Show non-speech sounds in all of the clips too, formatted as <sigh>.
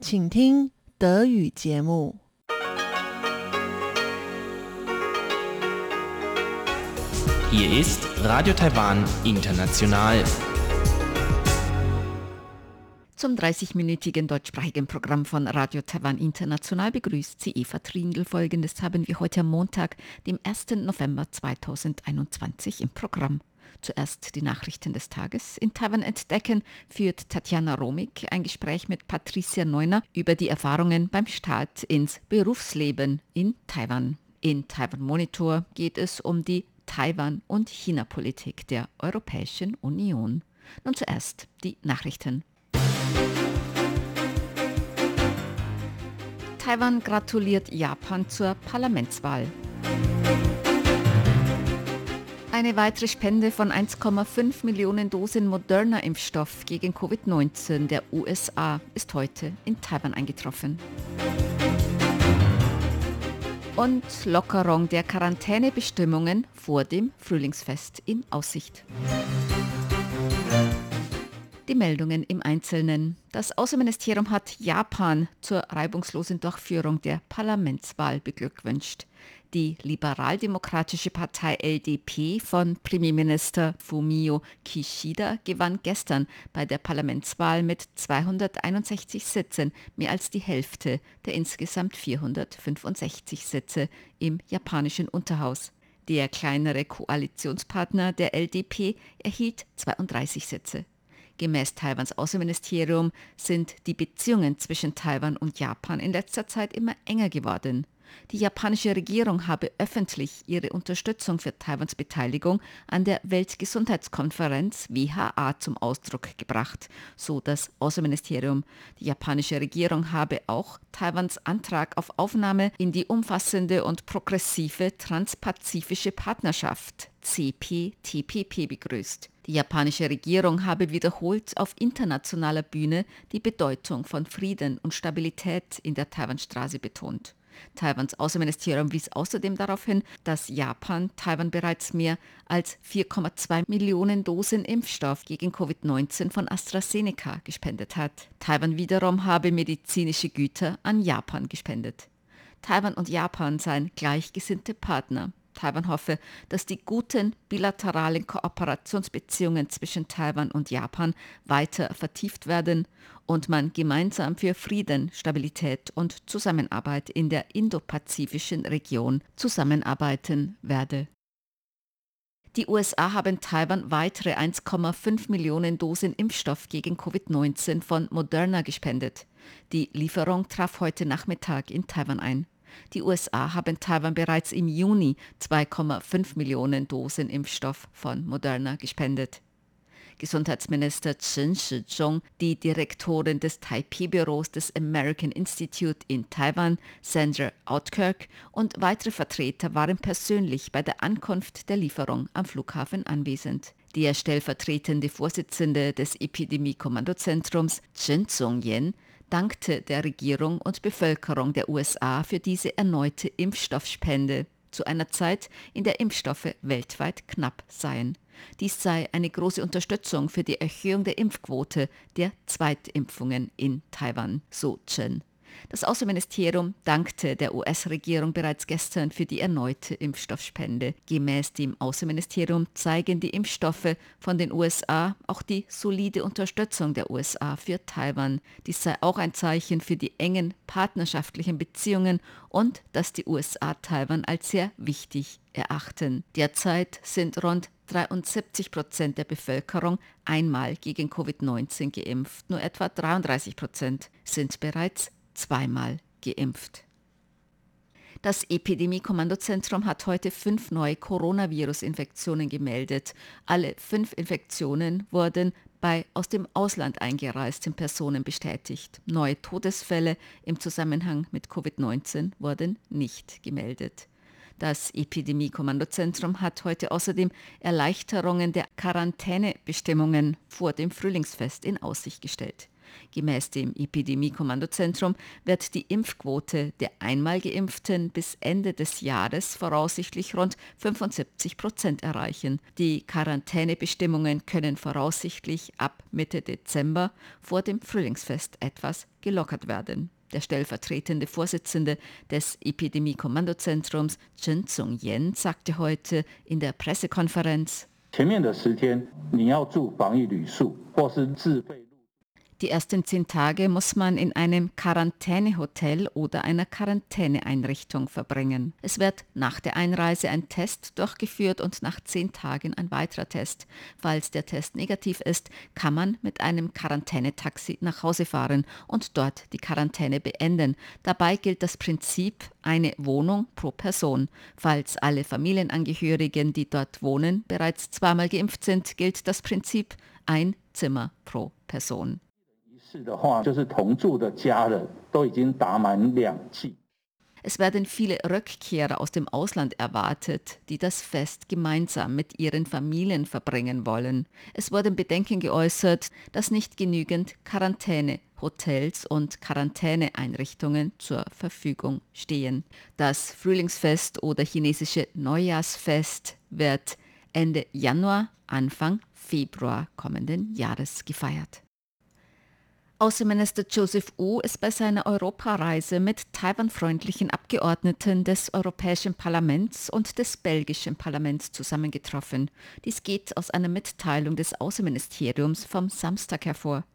请听德语节目。Hier ist Radio Taiwan International. Zum 30-minütigen deutschsprachigen Programm von Radio Taiwan International begrüßt sie Eva Trindl. Folgendes haben wir heute am Montag, dem 1. November 2021 im Programm. Zuerst die Nachrichten des Tages. In Taiwan entdecken führt Tatjana Romik ein Gespräch mit Patricia Neuner über die Erfahrungen beim Start ins Berufsleben in Taiwan. In Taiwan Monitor geht es um die Taiwan- und China-Politik der Europäischen Union. Nun zuerst die Nachrichten. Taiwan gratuliert Japan zur Parlamentswahl. Eine weitere Spende von 1,5 Millionen Dosen Moderna-Impfstoff gegen Covid-19 der USA ist heute in Taiwan eingetroffen. Und Lockerung der Quarantänebestimmungen vor dem Frühlingsfest in Aussicht. Die Meldungen im Einzelnen. Das Außenministerium hat Japan zur reibungslosen Durchführung der Parlamentswahl beglückwünscht. Die liberaldemokratische Partei LDP von Premierminister Fumio Kishida gewann gestern bei der Parlamentswahl mit 261 Sitzen mehr als die Hälfte der insgesamt 465 Sitze im japanischen Unterhaus. Der kleinere Koalitionspartner der LDP erhielt 32 Sitze. Gemäß Taiwans Außenministerium sind die Beziehungen zwischen Taiwan und Japan in letzter Zeit immer enger geworden. Die japanische Regierung habe öffentlich ihre Unterstützung für Taiwans Beteiligung an der Weltgesundheitskonferenz WHA zum Ausdruck gebracht, so das Außenministerium. Die japanische Regierung habe auch Taiwans Antrag auf Aufnahme in die umfassende und progressive transpazifische Partnerschaft CPTPP begrüßt. Die japanische Regierung habe wiederholt auf internationaler Bühne die Bedeutung von Frieden und Stabilität in der Taiwanstraße betont. Taiwans Außenministerium wies außerdem darauf hin, dass Japan Taiwan bereits mehr als 4,2 Millionen Dosen Impfstoff gegen Covid-19 von AstraZeneca gespendet hat. Taiwan wiederum habe medizinische Güter an Japan gespendet. Taiwan und Japan seien gleichgesinnte Partner. Taiwan hoffe, dass die guten bilateralen Kooperationsbeziehungen zwischen Taiwan und Japan weiter vertieft werden und man gemeinsam für Frieden, Stabilität und Zusammenarbeit in der indopazifischen Region zusammenarbeiten werde. Die USA haben Taiwan weitere 1,5 Millionen Dosen Impfstoff gegen Covid-19 von Moderna gespendet. Die Lieferung traf heute Nachmittag in Taiwan ein. Die USA haben Taiwan bereits im Juni 2,5 Millionen Dosen Impfstoff von Moderna gespendet. Gesundheitsminister Chen Shizhong, die Direktorin des Taipei-Büros des American Institute in Taiwan, Sandra Outkirk und weitere Vertreter waren persönlich bei der Ankunft der Lieferung am Flughafen anwesend. Der stellvertretende Vorsitzende des Epidemie-Kommandozentrums, Chen Zhongyan, dankte der Regierung und Bevölkerung der USA für diese erneute Impfstoffspende zu einer Zeit, in der Impfstoffe weltweit knapp seien. Dies sei eine große Unterstützung für die Erhöhung der Impfquote der Zweitimpfungen in Taiwan, so Chen. Das Außenministerium dankte der US-Regierung bereits gestern für die erneute Impfstoffspende. Gemäß dem Außenministerium zeigen die Impfstoffe von den USA auch die solide Unterstützung der USA für Taiwan. Dies sei auch ein Zeichen für die engen partnerschaftlichen Beziehungen und dass die USA Taiwan als sehr wichtig erachten. Derzeit sind rund 73 Prozent der Bevölkerung einmal gegen Covid-19 geimpft. Nur etwa 33 Prozent sind bereits zweimal geimpft. Das Epidemie-Kommandozentrum hat heute fünf neue Coronavirus-Infektionen gemeldet. Alle fünf Infektionen wurden bei aus dem Ausland eingereisten Personen bestätigt. Neue Todesfälle im Zusammenhang mit Covid-19 wurden nicht gemeldet. Das Epidemie-Kommandozentrum hat heute außerdem Erleichterungen der Quarantänebestimmungen vor dem Frühlingsfest in Aussicht gestellt. Gemäß dem Epidemie-Kommandozentrum wird die Impfquote der einmal Geimpften bis Ende des Jahres voraussichtlich rund 75 Prozent erreichen. Die Quarantänebestimmungen können voraussichtlich ab Mitte Dezember vor dem Frühlingsfest etwas gelockert werden. Der stellvertretende Vorsitzende des Epidemie-Kommandozentrums, Chen Zong-yen, sagte heute in der Pressekonferenz, die ersten zehn Tage muss man in einem Quarantänehotel oder einer Quarantäneeinrichtung verbringen. Es wird nach der Einreise ein Test durchgeführt und nach zehn Tagen ein weiterer Test. Falls der Test negativ ist, kann man mit einem Quarantänetaxi nach Hause fahren und dort die Quarantäne beenden. Dabei gilt das Prinzip eine Wohnung pro Person. Falls alle Familienangehörigen, die dort wohnen, bereits zweimal geimpft sind, gilt das Prinzip ein Zimmer pro Person. 是的话，就是同住的家人都已经打满两剂。Es werden viele Rückkehrer aus dem Ausland erwartet, die das Fest gemeinsam mit ihren Familien verbringen wollen. Es wurden Bedenken geäußert, dass nicht genügend Quarantänehotels und Quarantäneeinrichtungen zur Verfügung stehen. Das Frühlingsfest oder chinesische Neujahrsfest wird Ende Januar, Anfang Februar kommenden Jahres gefeiert. Außenminister Joseph Wu ist bei seiner Europareise mit Taiwan-freundlichen Abgeordneten des Europäischen Parlaments und des belgischen Parlaments zusammengetroffen. Dies geht aus einer Mitteilung des Außenministeriums vom Samstag hervor.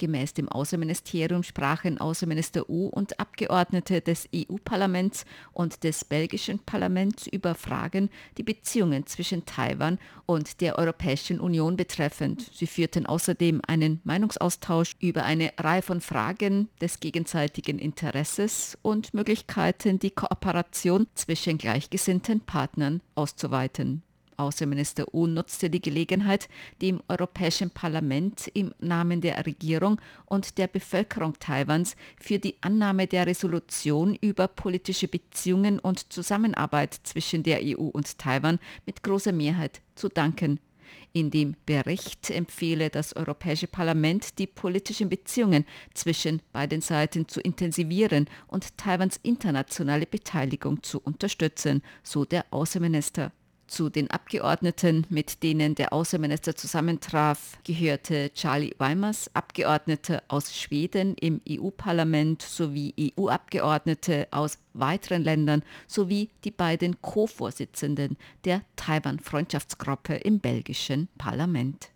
Gemäß dem Außenministerium sprachen Außenminister U und Abgeordnete des EU-Parlaments und des belgischen Parlaments über Fragen, die Beziehungen zwischen Taiwan und der Europäischen Union betreffend. Sie führten außerdem einen Meinungsaustausch über eine Reihe von Fragen des gegenseitigen Interesses und Möglichkeiten, die Kooperation zwischen gleichgesinnten Partnern auszuweiten. Außenminister U nutzte die Gelegenheit, dem Europäischen Parlament im Namen der Regierung und der Bevölkerung Taiwans für die Annahme der Resolution über politische Beziehungen und Zusammenarbeit zwischen der EU und Taiwan mit großer Mehrheit zu danken. In dem Bericht empfehle das Europäische Parlament, die politischen Beziehungen zwischen beiden Seiten zu intensivieren und Taiwans internationale Beteiligung zu unterstützen, so der Außenminister. Zu den Abgeordneten, mit denen der Außenminister zusammentraf, gehörte Charlie Weimers, Abgeordneter aus Schweden im EU-Parlament sowie EU-Abgeordnete aus weiteren Ländern sowie die beiden Co-Vorsitzenden der Taiwan-Freundschaftsgruppe im belgischen Parlament.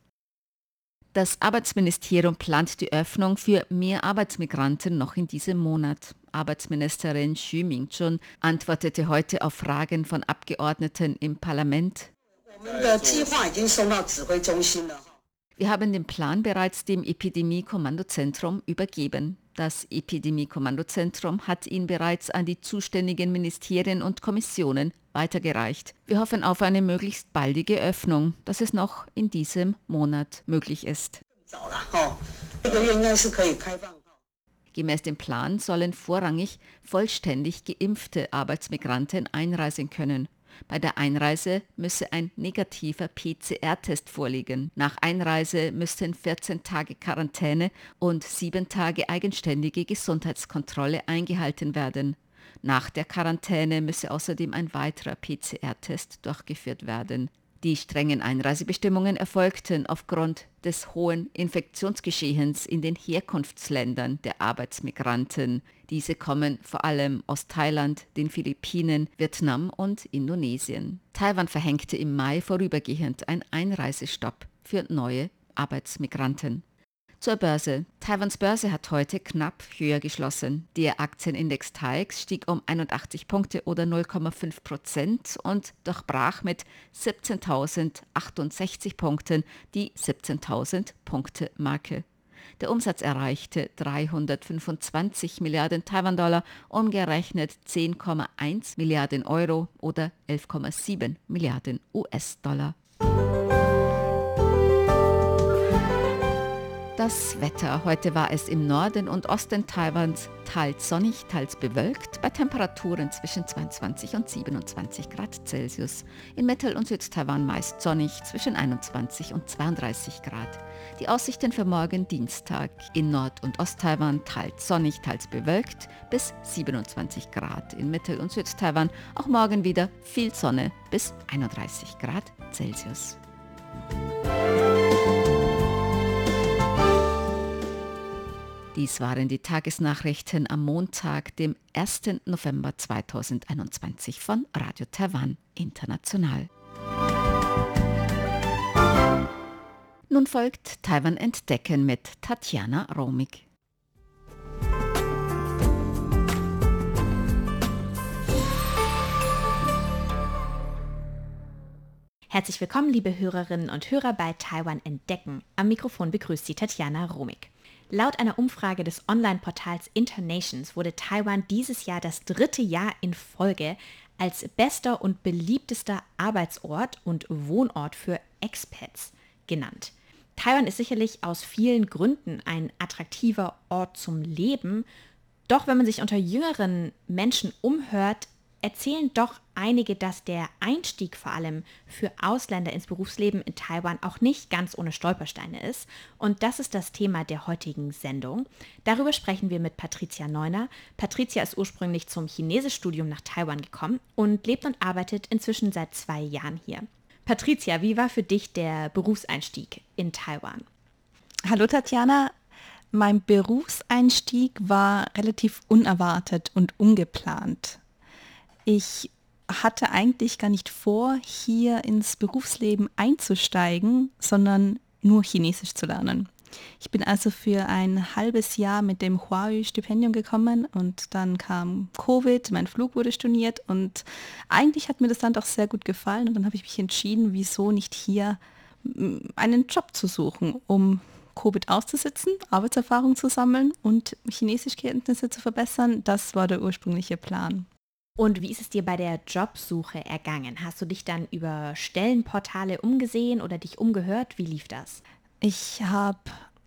Das Arbeitsministerium plant die Öffnung für mehr Arbeitsmigranten noch in diesem Monat. Arbeitsministerin Xu Mingchun antwortete heute auf Fragen von Abgeordneten im Parlament. Wir haben den Plan bereits dem Epidemie-Kommandozentrum übergeben. Das Epidemie-Kommandozentrum hat ihn bereits an die zuständigen Ministerien und Kommissionen weitergereicht. Wir hoffen auf eine möglichst baldige Öffnung, dass es noch in diesem Monat möglich ist. Gemäß dem Plan sollen vorrangig vollständig geimpfte Arbeitsmigranten einreisen können. Bei der Einreise müsse ein negativer PCR-Test vorliegen. Nach Einreise müssten 14 Tage Quarantäne und 7 Tage eigenständige Gesundheitskontrolle eingehalten werden. Nach der Quarantäne müsse außerdem ein weiterer PCR-Test durchgeführt werden. Die strengen Einreisebestimmungen erfolgten aufgrund des hohen Infektionsgeschehens in den Herkunftsländern der Arbeitsmigranten. Diese kommen vor allem aus Thailand, den Philippinen, Vietnam und Indonesien. Taiwan verhängte im Mai vorübergehend einen Einreisestopp für neue Arbeitsmigranten. Zur Börse. Taiwans Börse hat heute knapp höher geschlossen. Der Aktienindex TAIX stieg um 81 Punkte oder 0,5 Prozent und durchbrach mit 17.068 Punkten die 17.000 Punkte Marke. Der Umsatz erreichte 325 Milliarden Taiwan-Dollar, umgerechnet 10,1 Milliarden Euro oder 11,7 Milliarden US-Dollar. Das Wetter. Heute war es im Norden und Osten Taiwans teils sonnig, teils bewölkt, bei Temperaturen zwischen 22 und 27 Grad Celsius. In Mittel- und Südtaiwan meist sonnig, zwischen 21 und 32 Grad. Die Aussichten für morgen Dienstag. In Nord- und Osttaiwan teils sonnig, teils bewölkt, bis 27 Grad. In Mittel- und Südtaiwan auch morgen wieder viel Sonne, bis 31 Grad Celsius. Dies waren die Tagesnachrichten am Montag, dem 1. November 2021 von Radio Taiwan International. Nun folgt Taiwan Entdecken mit Tatjana Romig. Herzlich willkommen, liebe Hörerinnen und Hörer bei Taiwan Entdecken. Am Mikrofon begrüßt Sie Tatjana Romig. Laut einer Umfrage des Online-Portals Internations wurde Taiwan dieses Jahr das dritte Jahr in Folge als bester und beliebtester Arbeitsort und Wohnort für Expats genannt. Taiwan ist sicherlich aus vielen Gründen ein attraktiver Ort zum Leben, doch wenn man sich unter jüngeren Menschen umhört, erzählen doch einige, dass der Einstieg vor allem für Ausländer ins Berufsleben in Taiwan auch nicht ganz ohne Stolpersteine ist. Und das ist das Thema der heutigen Sendung. Darüber sprechen wir mit Patricia Neuner. Patricia ist ursprünglich zum Chinesischstudium nach Taiwan gekommen und lebt und arbeitet inzwischen seit zwei Jahren hier. Patricia, wie war für dich der Berufseinstieg in Taiwan? Hallo Tatjana, mein Berufseinstieg war relativ unerwartet und ungeplant. Ich hatte eigentlich gar nicht vor, hier ins Berufsleben einzusteigen, sondern nur Chinesisch zu lernen. Ich bin also für ein halbes Jahr mit dem Huawei-Stipendium gekommen und dann kam Covid, mein Flug wurde storniert und eigentlich hat mir das Land auch sehr gut gefallen und dann habe ich mich entschieden, wieso nicht hier mm, einen Job zu suchen, um Covid auszusitzen, Arbeitserfahrung zu sammeln und Chinesischkenntnisse zu verbessern. Das war der ursprüngliche Plan. Und wie ist es dir bei der Jobsuche ergangen? Hast du dich dann über Stellenportale umgesehen oder dich umgehört? Wie lief das? Ich habe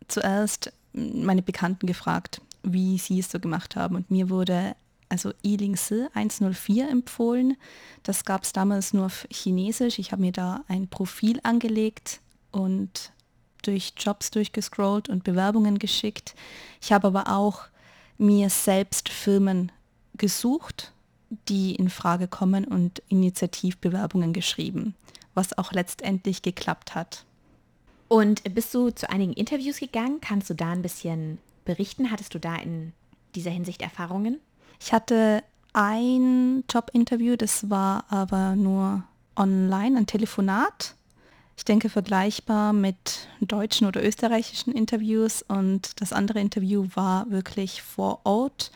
zuerst meine Bekannten gefragt, wie sie es so gemacht haben. Und mir wurde also Ilingsi 104 empfohlen. Das gab es damals nur auf Chinesisch. Ich habe mir da ein Profil angelegt und durch Jobs durchgescrollt und Bewerbungen geschickt. Ich habe aber auch mir selbst Firmen gesucht die in Frage kommen und Initiativbewerbungen geschrieben, was auch letztendlich geklappt hat. Und bist du zu einigen Interviews gegangen? Kannst du da ein bisschen berichten? Hattest du da in dieser Hinsicht Erfahrungen? Ich hatte ein Jobinterview, das war aber nur online, ein Telefonat. Ich denke vergleichbar mit deutschen oder österreichischen Interviews und das andere Interview war wirklich vor Ort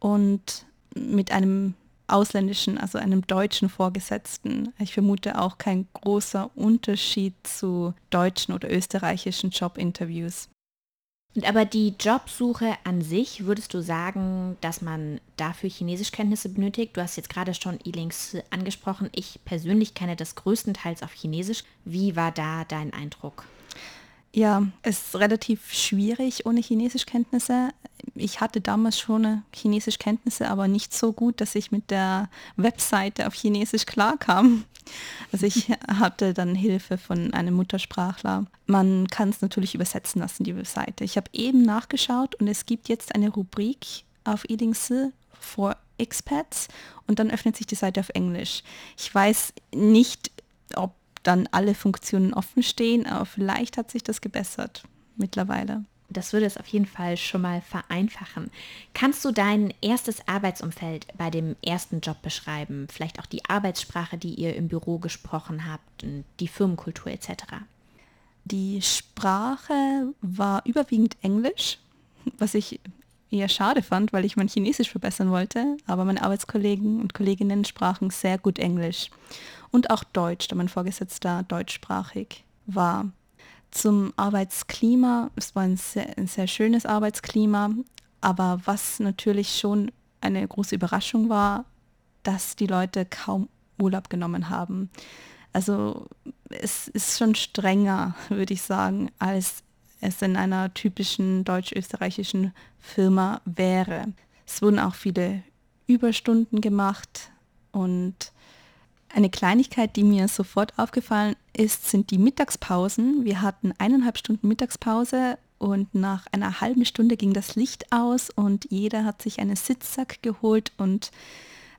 und mit einem ausländischen, also einem deutschen Vorgesetzten. Ich vermute auch kein großer Unterschied zu deutschen oder österreichischen Jobinterviews. Und aber die Jobsuche an sich, würdest du sagen, dass man dafür Chinesischkenntnisse benötigt? Du hast jetzt gerade schon E-Links angesprochen. Ich persönlich kenne das größtenteils auf Chinesisch. Wie war da dein Eindruck? Ja, es ist relativ schwierig ohne Chinesischkenntnisse. Ich hatte damals schon Chinesischkenntnisse, aber nicht so gut, dass ich mit der Webseite auf Chinesisch klarkam. Also ich <laughs> hatte dann Hilfe von einem Muttersprachler. Man kann es natürlich übersetzen lassen, die Webseite. Ich habe eben nachgeschaut und es gibt jetzt eine Rubrik auf Edingse for Expats und dann öffnet sich die Seite auf Englisch. Ich weiß nicht, ob dann alle Funktionen offen stehen, aber vielleicht hat sich das gebessert mittlerweile. Das würde es auf jeden Fall schon mal vereinfachen. Kannst du dein erstes Arbeitsumfeld bei dem ersten Job beschreiben? Vielleicht auch die Arbeitssprache, die ihr im Büro gesprochen habt, die Firmenkultur etc. Die Sprache war überwiegend Englisch, was ich eher schade fand, weil ich mein Chinesisch verbessern wollte, aber meine Arbeitskollegen und Kolleginnen sprachen sehr gut Englisch und auch Deutsch, da mein Vorgesetzter deutschsprachig war. Zum Arbeitsklima, es war ein sehr, ein sehr schönes Arbeitsklima, aber was natürlich schon eine große Überraschung war, dass die Leute kaum Urlaub genommen haben. Also es ist schon strenger, <laughs> würde ich sagen, als es in einer typischen deutsch-österreichischen Firma wäre. Es wurden auch viele Überstunden gemacht und eine Kleinigkeit, die mir sofort aufgefallen ist, sind die Mittagspausen. Wir hatten eineinhalb Stunden Mittagspause und nach einer halben Stunde ging das Licht aus und jeder hat sich einen Sitzsack geholt und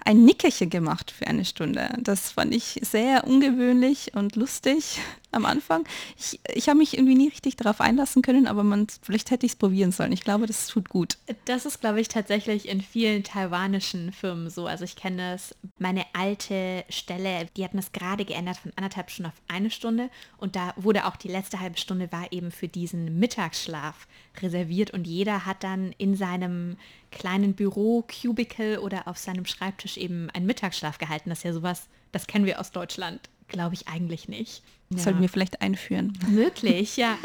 ein Nickerchen gemacht für eine Stunde. Das fand ich sehr ungewöhnlich und lustig am Anfang. Ich, ich habe mich irgendwie nie richtig darauf einlassen können, aber man, vielleicht hätte ich es probieren sollen. Ich glaube, das tut gut. Das ist, glaube ich, tatsächlich in vielen taiwanischen Firmen so. Also ich kenne das, meine alte Stelle, die hatten das gerade geändert von anderthalb Stunden auf eine Stunde und da wurde auch die letzte halbe Stunde war eben für diesen Mittagsschlaf reserviert und jeder hat dann in seinem kleinen Büro, Cubicle oder auf seinem Schreibtisch eben einen Mittagsschlaf gehalten. Das ist ja sowas, das kennen wir aus Deutschland, glaube ich eigentlich nicht. Ja. Sollten wir vielleicht einführen. Möglich, ja.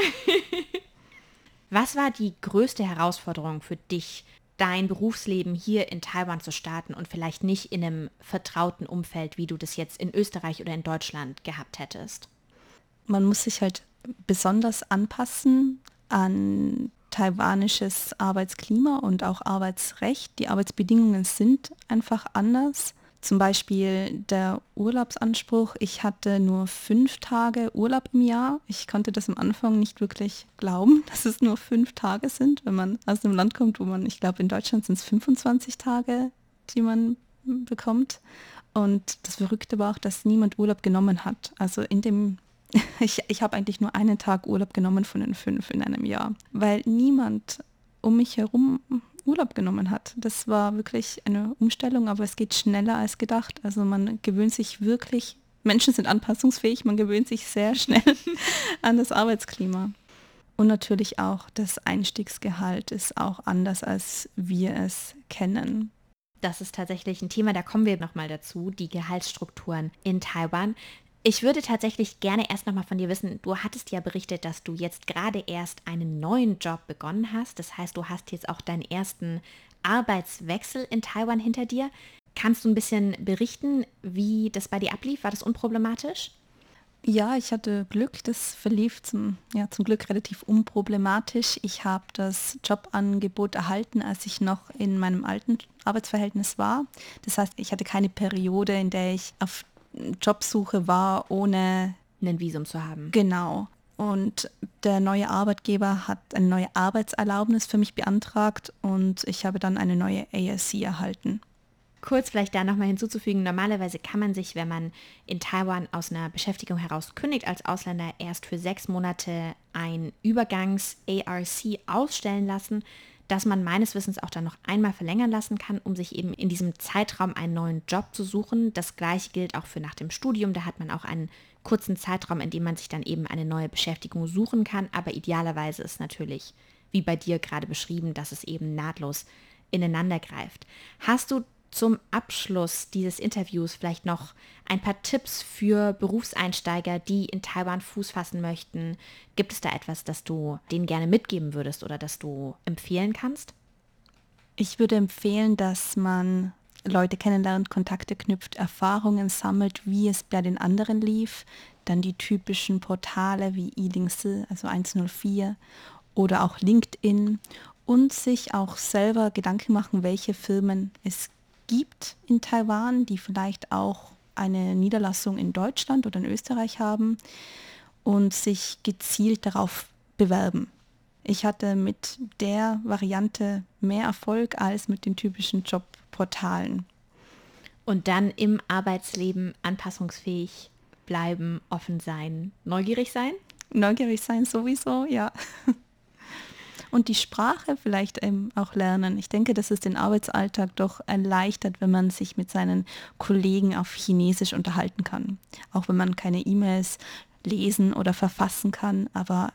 <laughs> Was war die größte Herausforderung für dich, dein Berufsleben hier in Taiwan zu starten und vielleicht nicht in einem vertrauten Umfeld, wie du das jetzt in Österreich oder in Deutschland gehabt hättest? Man muss sich halt besonders anpassen an taiwanisches Arbeitsklima und auch Arbeitsrecht. Die Arbeitsbedingungen sind einfach anders. Zum Beispiel der Urlaubsanspruch. Ich hatte nur fünf Tage Urlaub im Jahr. Ich konnte das am Anfang nicht wirklich glauben, <laughs> dass es nur fünf Tage sind, wenn man aus einem Land kommt, wo man, ich glaube, in Deutschland sind es 25 Tage, die man bekommt. Und das Verrückte war auch, dass niemand Urlaub genommen hat. Also in dem <laughs> ich, ich habe eigentlich nur einen Tag Urlaub genommen von den fünf in einem Jahr, weil niemand um mich herum Urlaub genommen hat. Das war wirklich eine Umstellung, aber es geht schneller als gedacht. Also man gewöhnt sich wirklich, Menschen sind anpassungsfähig, man gewöhnt sich sehr schnell <laughs> an das Arbeitsklima. Und natürlich auch das Einstiegsgehalt ist auch anders, als wir es kennen. Das ist tatsächlich ein Thema, da kommen wir nochmal dazu, die Gehaltsstrukturen in Taiwan. Ich würde tatsächlich gerne erst nochmal von dir wissen, du hattest ja berichtet, dass du jetzt gerade erst einen neuen Job begonnen hast. Das heißt, du hast jetzt auch deinen ersten Arbeitswechsel in Taiwan hinter dir. Kannst du ein bisschen berichten, wie das bei dir ablief? War das unproblematisch? Ja, ich hatte Glück. Das verlief zum, ja, zum Glück relativ unproblematisch. Ich habe das Jobangebot erhalten, als ich noch in meinem alten Arbeitsverhältnis war. Das heißt, ich hatte keine Periode, in der ich auf Jobsuche war, ohne ein Visum zu haben. Genau. Und der neue Arbeitgeber hat eine neue Arbeitserlaubnis für mich beantragt und ich habe dann eine neue ASC erhalten. Kurz vielleicht da nochmal hinzuzufügen, normalerweise kann man sich, wenn man in Taiwan aus einer Beschäftigung heraus kündigt als Ausländer, erst für sechs Monate ein Übergangs-ARC ausstellen lassen das man meines Wissens auch dann noch einmal verlängern lassen kann, um sich eben in diesem Zeitraum einen neuen Job zu suchen. Das gleiche gilt auch für nach dem Studium. Da hat man auch einen kurzen Zeitraum, in dem man sich dann eben eine neue Beschäftigung suchen kann. Aber idealerweise ist natürlich, wie bei dir gerade beschrieben, dass es eben nahtlos ineinander greift. Hast du zum Abschluss dieses Interviews vielleicht noch ein paar Tipps für Berufseinsteiger, die in Taiwan Fuß fassen möchten? Gibt es da etwas, das du denen gerne mitgeben würdest oder das du empfehlen kannst? Ich würde empfehlen, dass man Leute kennenlernt, Kontakte knüpft, Erfahrungen sammelt, wie es bei den anderen lief, dann die typischen Portale wie Ilingsi, also 104 oder auch LinkedIn und sich auch selber Gedanken machen, welche Firmen es gibt in Taiwan, die vielleicht auch eine Niederlassung in Deutschland oder in Österreich haben und sich gezielt darauf bewerben. Ich hatte mit der Variante mehr Erfolg als mit den typischen Jobportalen. Und dann im Arbeitsleben anpassungsfähig bleiben, offen sein, neugierig sein? Neugierig sein sowieso, ja. <laughs> und die Sprache vielleicht eben auch lernen. Ich denke, dass es den Arbeitsalltag doch erleichtert, wenn man sich mit seinen Kollegen auf Chinesisch unterhalten kann. Auch wenn man keine E-Mails lesen oder verfassen kann, aber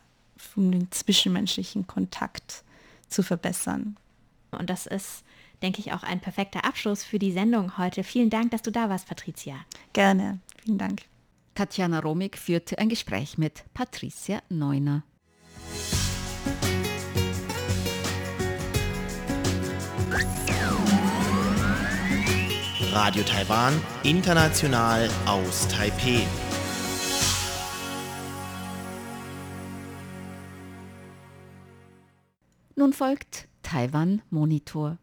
um den zwischenmenschlichen Kontakt zu verbessern. Und das ist, denke ich, auch ein perfekter Abschluss für die Sendung heute. Vielen Dank, dass du da warst, Patricia. Gerne, vielen Dank. Tatjana Romig führte ein Gespräch mit Patricia Neuner. Radio Taiwan, international aus Taipeh. Nun folgt Taiwan Monitor.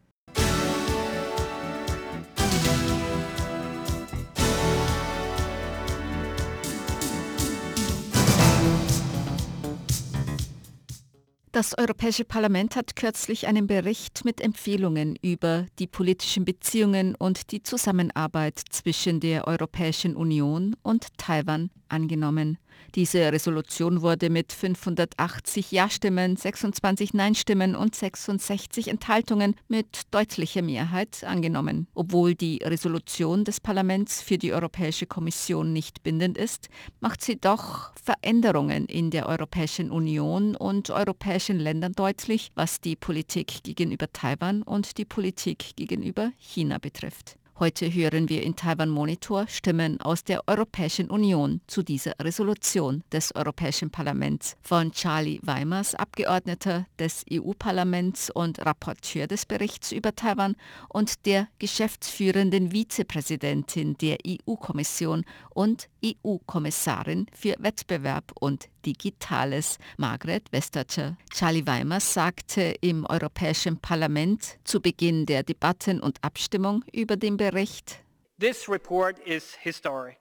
Das Europäische Parlament hat kürzlich einen Bericht mit Empfehlungen über die politischen Beziehungen und die Zusammenarbeit zwischen der Europäischen Union und Taiwan angenommen. Diese Resolution wurde mit 580 Ja-Stimmen, 26 Nein-Stimmen und 66 Enthaltungen mit deutlicher Mehrheit angenommen. Obwohl die Resolution des Parlaments für die Europäische Kommission nicht bindend ist, macht sie doch Veränderungen in der Europäischen Union und europäischen Ländern deutlich, was die Politik gegenüber Taiwan und die Politik gegenüber China betrifft. Heute hören wir in Taiwan Monitor Stimmen aus der Europäischen Union zu dieser Resolution des Europäischen Parlaments von Charlie Weimers, Abgeordneter des EU-Parlaments und Rapporteur des Berichts über Taiwan und der geschäftsführenden Vizepräsidentin der EU-Kommission und EU-Kommissarin für Wettbewerb und Digitales, Margret Vestager. Charlie Weimers sagte im Europäischen Parlament zu Beginn der Debatten und Abstimmung über den Bericht, This report is historic.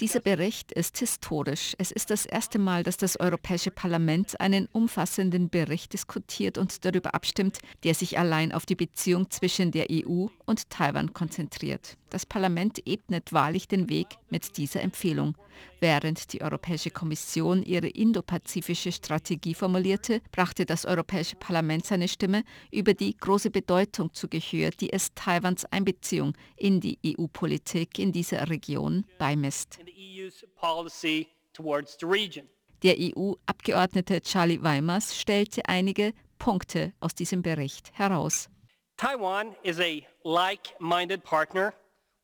Dieser Bericht ist historisch. Es ist das erste Mal, dass das Europäische Parlament einen umfassenden Bericht diskutiert und darüber abstimmt, der sich allein auf die Beziehung zwischen der EU und Taiwan konzentriert. Das Parlament ebnet wahrlich den Weg mit dieser Empfehlung. Während die Europäische Kommission ihre indopazifische Strategie formulierte, brachte das Europäische Parlament seine Stimme über die große Bedeutung zu Gehör, die es Taiwans Einbeziehung in die EU-Politik in dieser Region beimisst. Der EU-Abgeordnete Charlie Weimers stellte einige Punkte aus diesem Bericht heraus. Taiwan is a like-minded partner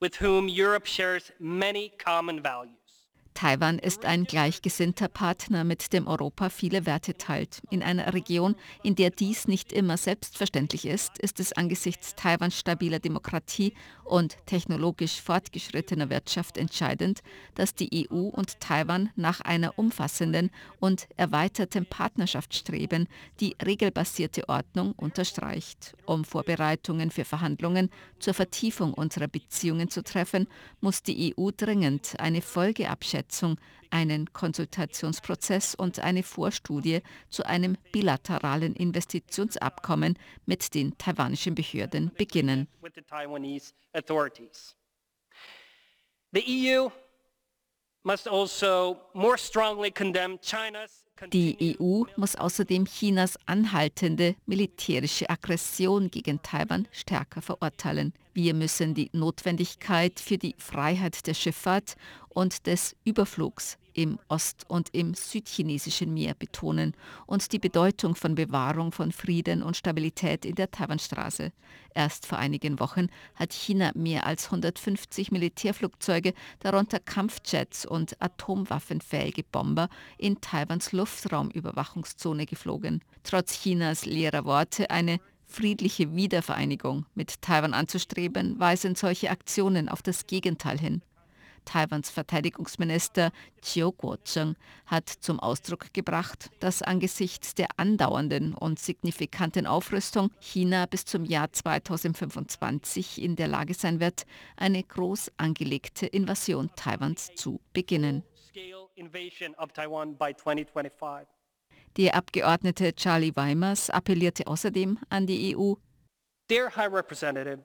with whom Europe shares many common values. Taiwan ist ein gleichgesinnter Partner, mit dem Europa viele Werte teilt. In einer Region, in der dies nicht immer selbstverständlich ist, ist es angesichts Taiwans stabiler Demokratie und technologisch fortgeschrittener Wirtschaft entscheidend, dass die EU und Taiwan nach einer umfassenden und erweiterten Partnerschaft streben, die regelbasierte Ordnung unterstreicht. Um Vorbereitungen für Verhandlungen zur Vertiefung unserer Beziehungen zu treffen, muss die EU dringend eine Folgeabschätzung Umsetzung einen Konsultationsprozess und eine Vorstudie zu einem bilateralen Investitionsabkommen mit den taiwanischen Behörden beginnen. The EU must also more strongly condemn China's die EU muss außerdem Chinas anhaltende militärische Aggression gegen Taiwan stärker verurteilen. Wir müssen die Notwendigkeit für die Freiheit der Schifffahrt und des Überflugs im Ost- und im südchinesischen Meer betonen und die Bedeutung von Bewahrung von Frieden und Stabilität in der Taiwanstraße. Erst vor einigen Wochen hat China mehr als 150 Militärflugzeuge, darunter Kampfjets und atomwaffenfähige Bomber, in Taiwans Luftraumüberwachungszone geflogen. Trotz Chinas leerer Worte eine friedliche Wiedervereinigung mit Taiwan anzustreben, weisen solche Aktionen auf das Gegenteil hin. Taiwans Verteidigungsminister Chiu Kuo-cheng hat zum Ausdruck gebracht, dass angesichts der andauernden und signifikanten Aufrüstung China bis zum Jahr 2025 in der Lage sein wird, eine groß angelegte Invasion Taiwans zu beginnen. Der Abgeordnete Charlie Weimers appellierte außerdem an die EU. Dear High Representative,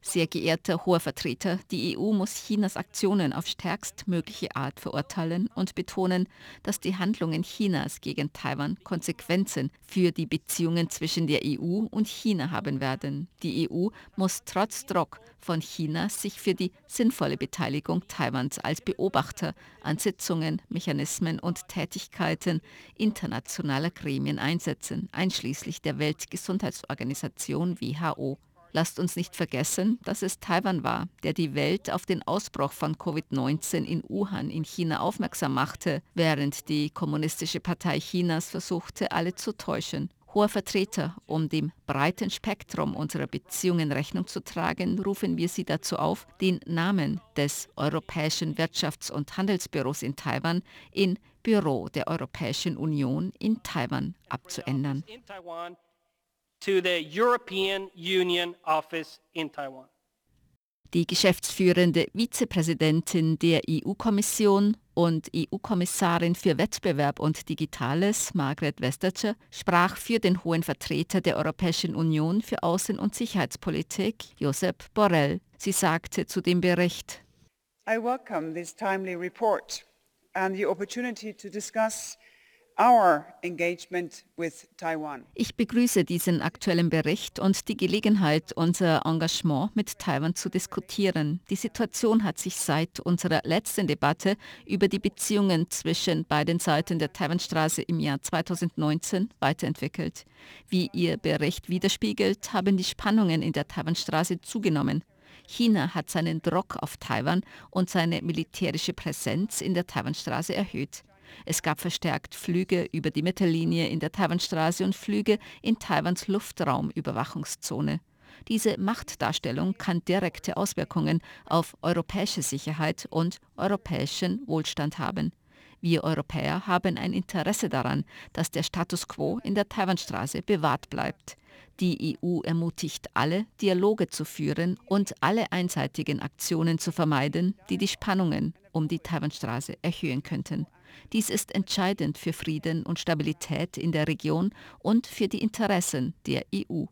Sehr geehrter hoher Vertreter, die EU muss Chinas Aktionen auf stärkstmögliche Art verurteilen und betonen, dass die Handlungen Chinas gegen Taiwan Konsequenzen für die Beziehungen zwischen der EU und China haben werden. Die EU muss trotz Druck von China sich für die sinnvolle Beteiligung Taiwans als Beobachter an Sitzungen, Mechanismen und Tätigkeiten internationaler Gremien einsetzen, einschließlich der Weltgesundheitsorganisation Organisation WHO. Lasst uns nicht vergessen, dass es Taiwan war, der die Welt auf den Ausbruch von Covid-19 in Wuhan in China aufmerksam machte, während die Kommunistische Partei Chinas versuchte, alle zu täuschen. Hoher Vertreter, um dem breiten Spektrum unserer Beziehungen Rechnung zu tragen, rufen wir Sie dazu auf, den Namen des Europäischen Wirtschafts- und Handelsbüros in Taiwan in Büro der Europäischen Union in Taiwan abzuändern. To the European Union Office in Taiwan. Die geschäftsführende Vizepräsidentin der EU-Kommission und EU-Kommissarin für Wettbewerb und Digitales, Margret Vestager, sprach für den hohen Vertreter der Europäischen Union für Außen- und Sicherheitspolitik, Josep Borrell. Sie sagte zu dem Bericht, I welcome this timely report and the opportunity to discuss Ich begrüße diesen aktuellen Bericht und die Gelegenheit, unser Engagement mit Taiwan zu diskutieren. Die Situation hat sich seit unserer letzten Debatte über die Beziehungen zwischen beiden Seiten der Taiwanstraße im Jahr 2019 weiterentwickelt. Wie Ihr Bericht widerspiegelt, haben die Spannungen in der Taiwanstraße zugenommen. China hat seinen Druck auf Taiwan und seine militärische Präsenz in der Taiwanstraße erhöht. Es gab verstärkt Flüge über die Mittellinie in der Taiwanstraße und Flüge in Taiwans Luftraumüberwachungszone. Diese Machtdarstellung kann direkte Auswirkungen auf europäische Sicherheit und europäischen Wohlstand haben. Wir Europäer haben ein Interesse daran, dass der Status quo in der Taiwanstraße bewahrt bleibt. Die EU ermutigt alle, Dialoge zu führen und alle einseitigen Aktionen zu vermeiden, die die Spannungen um die Taiwanstraße erhöhen könnten. Dies ist entscheidend für Frieden und Stabilität in der Region und für die Interessen der EU.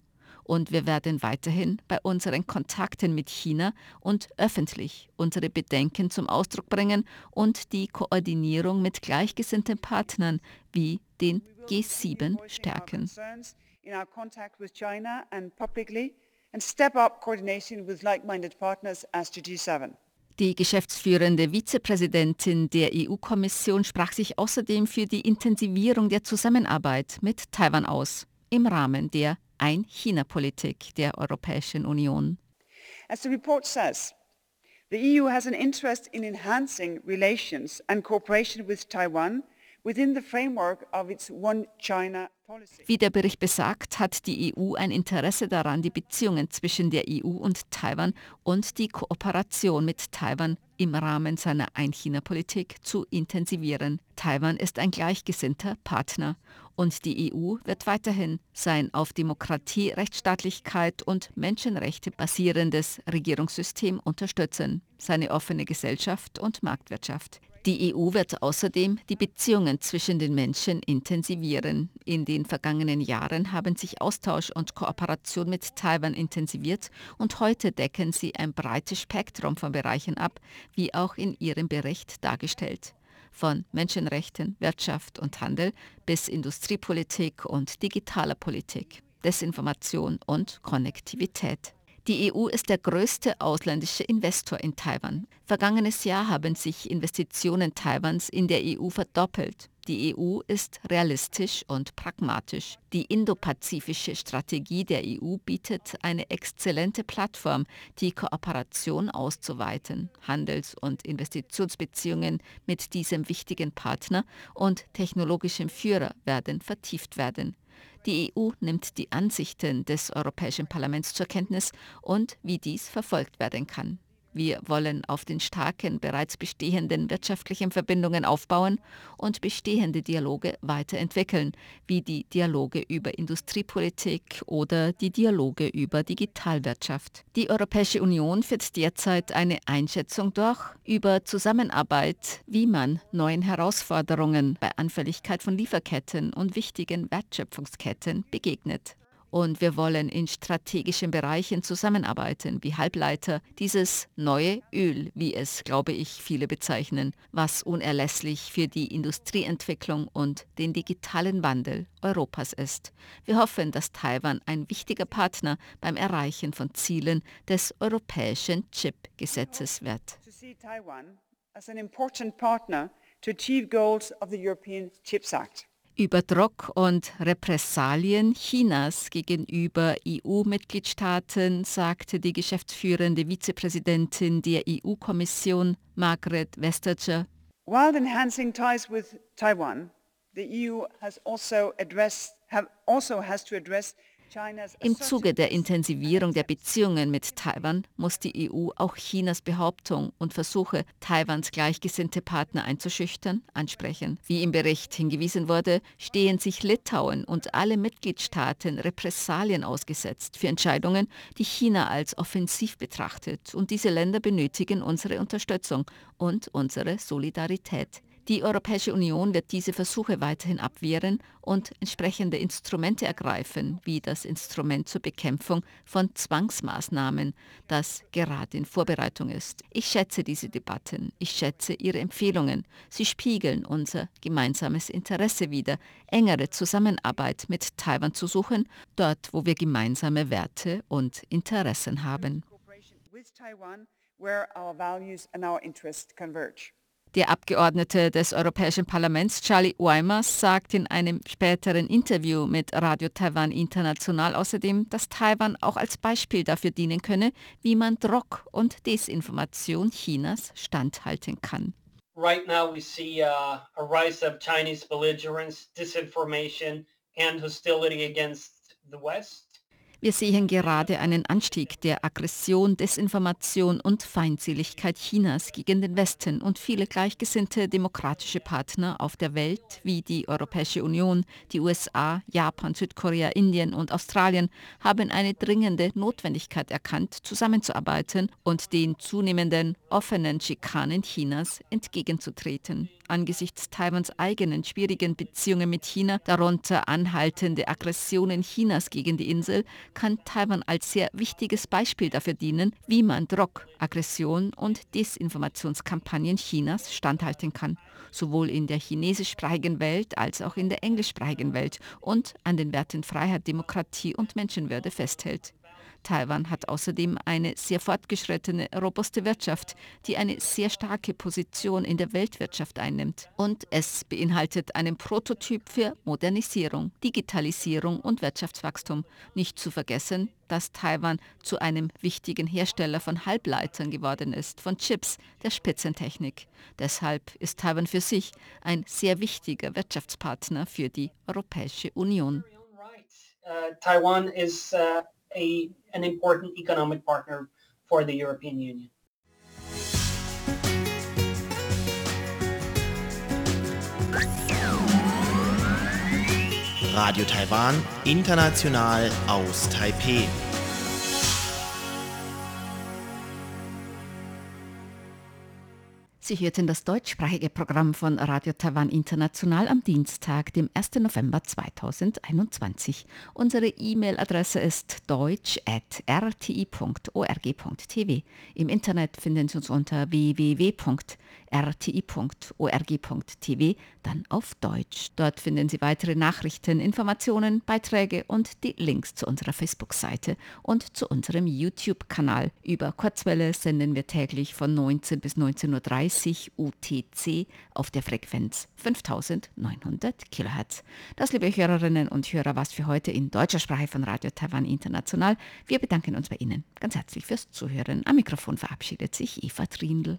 Und wir werden weiterhin bei unseren Kontakten mit China und öffentlich unsere Bedenken zum Ausdruck bringen und die Koordinierung mit gleichgesinnten Partnern wie den G7 stärken. In our contact with China and publicly and step up coordination with like-minded partners as the G7. Die geschäftsführende Vizepräsidentin der EU-Kommission sprach sich außerdem für die Intensivierung der Zusammenarbeit mit Taiwan aus, im Rahmen der Ein-China-Politik der Europäischen Union. As the report says, the EU has an interest in enhancing relations and cooperation with Taiwan Wie der Bericht besagt, hat die EU ein Interesse daran, die Beziehungen zwischen der EU und Taiwan und die Kooperation mit Taiwan im Rahmen seiner Ein-China-Politik zu intensivieren. Taiwan ist ein gleichgesinnter Partner und die EU wird weiterhin sein auf Demokratie, Rechtsstaatlichkeit und Menschenrechte basierendes Regierungssystem unterstützen, seine offene Gesellschaft und Marktwirtschaft. Die EU wird außerdem die Beziehungen zwischen den Menschen intensivieren. In den vergangenen Jahren haben sich Austausch und Kooperation mit Taiwan intensiviert und heute decken sie ein breites Spektrum von Bereichen ab, wie auch in ihrem Bericht dargestellt. Von Menschenrechten, Wirtschaft und Handel bis Industriepolitik und digitaler Politik, Desinformation und Konnektivität. Die EU ist der größte ausländische Investor in Taiwan. Vergangenes Jahr haben sich Investitionen Taiwans in der EU verdoppelt. Die EU ist realistisch und pragmatisch. Die indopazifische Strategie der EU bietet eine exzellente Plattform, die Kooperation auszuweiten. Handels- und Investitionsbeziehungen mit diesem wichtigen Partner und technologischem Führer werden vertieft werden. Die EU nimmt die Ansichten des Europäischen Parlaments zur Kenntnis und wie dies verfolgt werden kann. Wir wollen auf den starken, bereits bestehenden wirtschaftlichen Verbindungen aufbauen und bestehende Dialoge weiterentwickeln, wie die Dialoge über Industriepolitik oder die Dialoge über Digitalwirtschaft. Die Europäische Union führt derzeit eine Einschätzung durch über Zusammenarbeit, wie man neuen Herausforderungen bei Anfälligkeit von Lieferketten und wichtigen Wertschöpfungsketten begegnet. Und wir wollen in strategischen Bereichen zusammenarbeiten, wie Halbleiter, dieses neue Öl, wie es, glaube ich, viele bezeichnen, was unerlässlich für die Industrieentwicklung und den digitalen Wandel Europas ist. Wir hoffen, dass Taiwan ein wichtiger Partner beim Erreichen von Zielen des europäischen Chip-Gesetzes wird. To achieve goals of the European Chips Act. Über Druck und Repressalien Chinas gegenüber EU-Mitgliedstaaten sagte die geschäftsführende Vizepräsidentin der EU-Kommission Margaret Vestager. While enhancing ties with Taiwan, The EU has also addressed, have, also has to address im Zuge der Intensivierung der Beziehungen mit Taiwan muss die EU auch Chinas Behauptung und Versuche, Taiwans gleichgesinnte Partner einzuschüchtern, ansprechen. Wie im Bericht hingewiesen wurde, stehen sich Litauen und alle Mitgliedstaaten Repressalien ausgesetzt für Entscheidungen, die China als offensiv betrachtet. Und diese Länder benötigen unsere Unterstützung und unsere Solidarität. Die Europäische Union wird diese Versuche weiterhin abwehren und entsprechende Instrumente ergreifen, wie das Instrument zur Bekämpfung von Zwangsmaßnahmen, das gerade in Vorbereitung ist. Ich schätze diese Debatten, ich schätze Ihre Empfehlungen. Sie spiegeln unser gemeinsames Interesse wider, engere Zusammenarbeit mit Taiwan zu suchen, dort, wo wir gemeinsame Werte und Interessen haben. Der Abgeordnete des Europäischen Parlaments Charlie Weimers sagt in einem späteren Interview mit Radio Taiwan International außerdem, dass Taiwan auch als Beispiel dafür dienen könne, wie man Druck und Desinformation Chinas standhalten kann. Right now we see uh, a rise of Chinese belligerence, disinformation and hostility against the West. Wir sehen gerade einen Anstieg der Aggression, Desinformation und Feindseligkeit Chinas gegen den Westen und viele gleichgesinnte demokratische Partner auf der Welt wie die Europäische Union, die USA, Japan, Südkorea, Indien und Australien haben eine dringende Notwendigkeit erkannt, zusammenzuarbeiten und den zunehmenden offenen Schikanen Chinas entgegenzutreten angesichts Taiwans eigenen schwierigen Beziehungen mit China, darunter anhaltende Aggressionen Chinas gegen die Insel, kann Taiwan als sehr wichtiges Beispiel dafür dienen, wie man Druck, Aggression und Desinformationskampagnen Chinas standhalten kann, sowohl in der chinesischsprachigen Welt als auch in der englischsprachigen Welt und an den Werten Freiheit, Demokratie und Menschenwürde festhält. Taiwan hat außerdem eine sehr fortgeschrittene, robuste Wirtschaft, die eine sehr starke Position in der Weltwirtschaft einnimmt. Und es beinhaltet einen Prototyp für Modernisierung, Digitalisierung und Wirtschaftswachstum. Nicht zu vergessen, dass Taiwan zu einem wichtigen Hersteller von Halbleitern geworden ist, von Chips, der Spitzentechnik. Deshalb ist Taiwan für sich ein sehr wichtiger Wirtschaftspartner für die Europäische Union. Uh, Taiwan is uh a, an important economic partner for the European Union. Radio Taiwan, international aus Taipeh. Sie hörten das deutschsprachige Programm von Radio Taiwan International am Dienstag, dem 1. November 2021. Unsere E-Mail-Adresse ist deutsch.rti.org.tv. Im Internet finden Sie uns unter www.rti.org.tv rti.org.tv, dann auf Deutsch. Dort finden Sie weitere Nachrichten, Informationen, Beiträge und die Links zu unserer Facebook-Seite und zu unserem YouTube-Kanal. Über Kurzwelle senden wir täglich von 19 bis 19.30 Uhr UTC auf der Frequenz 5900 kHz. Das, liebe Hörerinnen und Hörer, was für heute in deutscher Sprache von Radio Taiwan International. Wir bedanken uns bei Ihnen ganz herzlich fürs Zuhören. Am Mikrofon verabschiedet sich Eva Trindl.